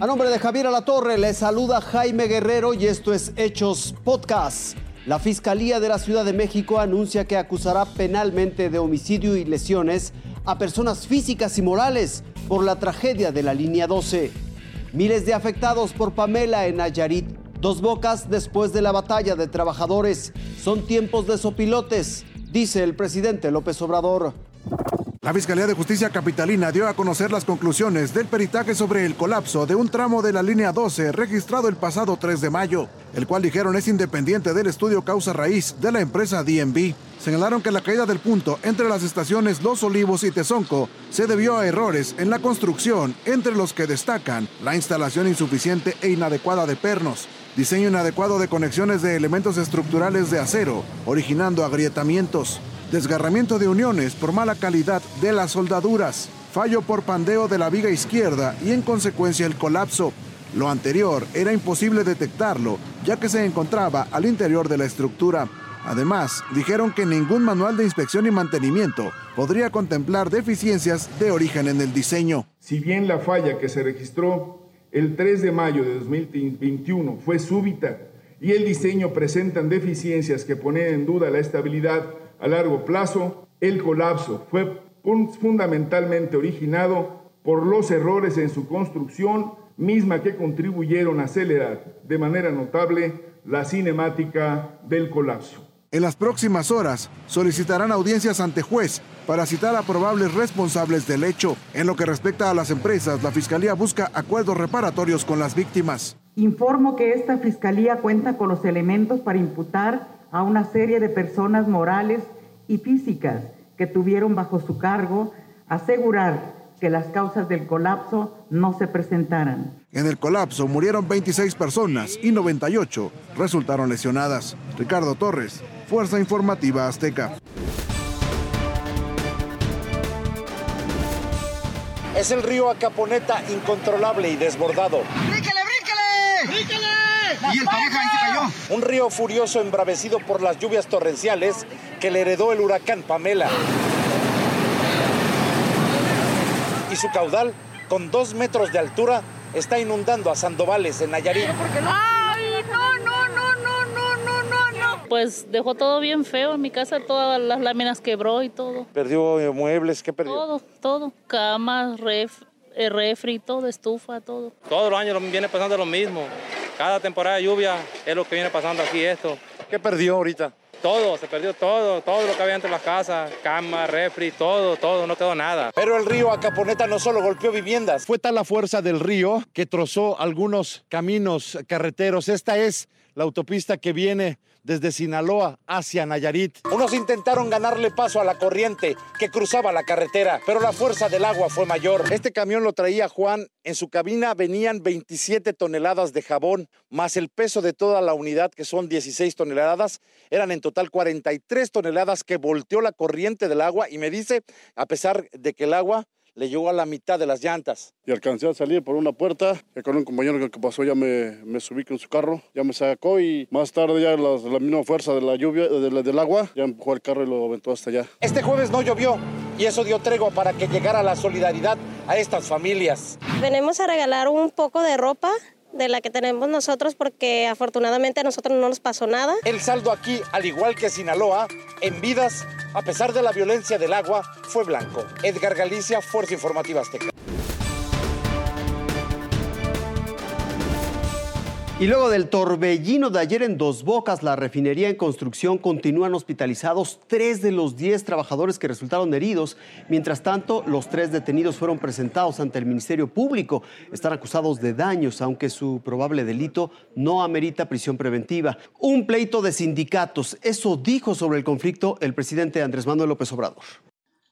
A nombre de Javier Alatorre, le saluda Jaime Guerrero y esto es Hechos Podcast. La Fiscalía de la Ciudad de México anuncia que acusará penalmente de homicidio y lesiones a personas físicas y morales por la tragedia de la línea 12. Miles de afectados por Pamela en Nayarit. Dos bocas después de la batalla de trabajadores. Son tiempos de sopilotes, dice el presidente López Obrador. La Fiscalía de Justicia Capitalina dio a conocer las conclusiones del peritaje sobre el colapso de un tramo de la línea 12 registrado el pasado 3 de mayo, el cual dijeron es independiente del estudio causa raíz de la empresa DNB. Señalaron que la caída del punto entre las estaciones Los Olivos y Tezonco se debió a errores en la construcción, entre los que destacan la instalación insuficiente e inadecuada de pernos, diseño inadecuado de conexiones de elementos estructurales de acero, originando agrietamientos, desgarramiento de uniones por mala calidad de las soldaduras, fallo por pandeo de la viga izquierda y en consecuencia el colapso. Lo anterior era imposible detectarlo, ya que se encontraba al interior de la estructura. Además, dijeron que ningún manual de inspección y mantenimiento podría contemplar deficiencias de origen en el diseño. Si bien la falla que se registró el 3 de mayo de 2021 fue súbita y el diseño presentan deficiencias que ponen en duda la estabilidad a largo plazo, el colapso fue fundamentalmente originado por los errores en su construcción, misma que contribuyeron a acelerar de manera notable la cinemática del colapso. En las próximas horas solicitarán audiencias ante juez para citar a probables responsables del hecho. En lo que respecta a las empresas, la Fiscalía busca acuerdos reparatorios con las víctimas. Informo que esta Fiscalía cuenta con los elementos para imputar a una serie de personas morales y físicas que tuvieron bajo su cargo asegurar que las causas del colapso no se presentaran. En el colapso murieron 26 personas y 98 resultaron lesionadas. Ricardo Torres, Fuerza Informativa Azteca. Es el río Acaponeta incontrolable y desbordado. ¿Y el pareja ahí se cayó? Un río furioso embravecido por las lluvias torrenciales que le heredó el huracán Pamela. Y su caudal, con dos metros de altura, está inundando a Sandovales en Nayarit. ¡Ay, no, no, no, no, no, no, no, no! Pues dejó todo bien feo en mi casa, todas las láminas quebró y todo. ¿Perdió muebles? ¿Qué perdió? Todo, todo. Camas, ref, eh, refri, todo, estufa, todo. Todos los años viene pasando lo mismo. Cada temporada de lluvia es lo que viene pasando aquí esto. ¿Qué perdió ahorita? Todo, se perdió todo, todo lo que había entre las casas, cama, refri, todo, todo, no quedó nada. Pero el río Acaponeta no solo golpeó viviendas. Fue tal la fuerza del río que trozó algunos caminos carreteros. Esta es la autopista que viene desde Sinaloa hacia Nayarit. Unos intentaron ganarle paso a la corriente que cruzaba la carretera, pero la fuerza del agua fue mayor. Este camión lo traía Juan. En su cabina venían 27 toneladas de jabón, más el peso de toda la unidad, que son 16 toneladas. Eran en total 43 toneladas que volteó la corriente del agua y me dice, a pesar de que el agua le llegó a la mitad de las llantas. Y alcancé a salir por una puerta, que con un compañero que pasó ya me, me subí con su carro, ya me sacó y más tarde ya la, la misma fuerza de la lluvia, de la, del agua, ya empujó el carro y lo aventó hasta allá. Este jueves no llovió y eso dio tregua para que llegara la solidaridad a estas familias. Venimos a regalar un poco de ropa de la que tenemos nosotros porque afortunadamente a nosotros no nos pasó nada. El saldo aquí, al igual que Sinaloa, en vidas, a pesar de la violencia del agua, fue blanco. Edgar Galicia, Fuerza Informativa Azteca. Y luego del torbellino de ayer en Dos Bocas, la refinería en construcción continúan hospitalizados tres de los diez trabajadores que resultaron heridos. Mientras tanto, los tres detenidos fueron presentados ante el Ministerio Público. Están acusados de daños, aunque su probable delito no amerita prisión preventiva. Un pleito de sindicatos. Eso dijo sobre el conflicto el presidente Andrés Manuel López Obrador.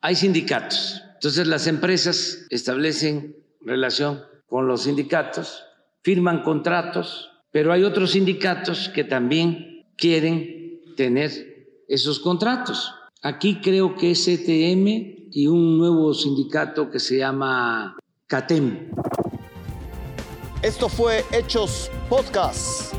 Hay sindicatos. Entonces las empresas establecen relación con los sindicatos, firman contratos pero hay otros sindicatos que también quieren tener esos contratos. Aquí creo que STM y un nuevo sindicato que se llama CATEM. Esto fue Hechos Podcast.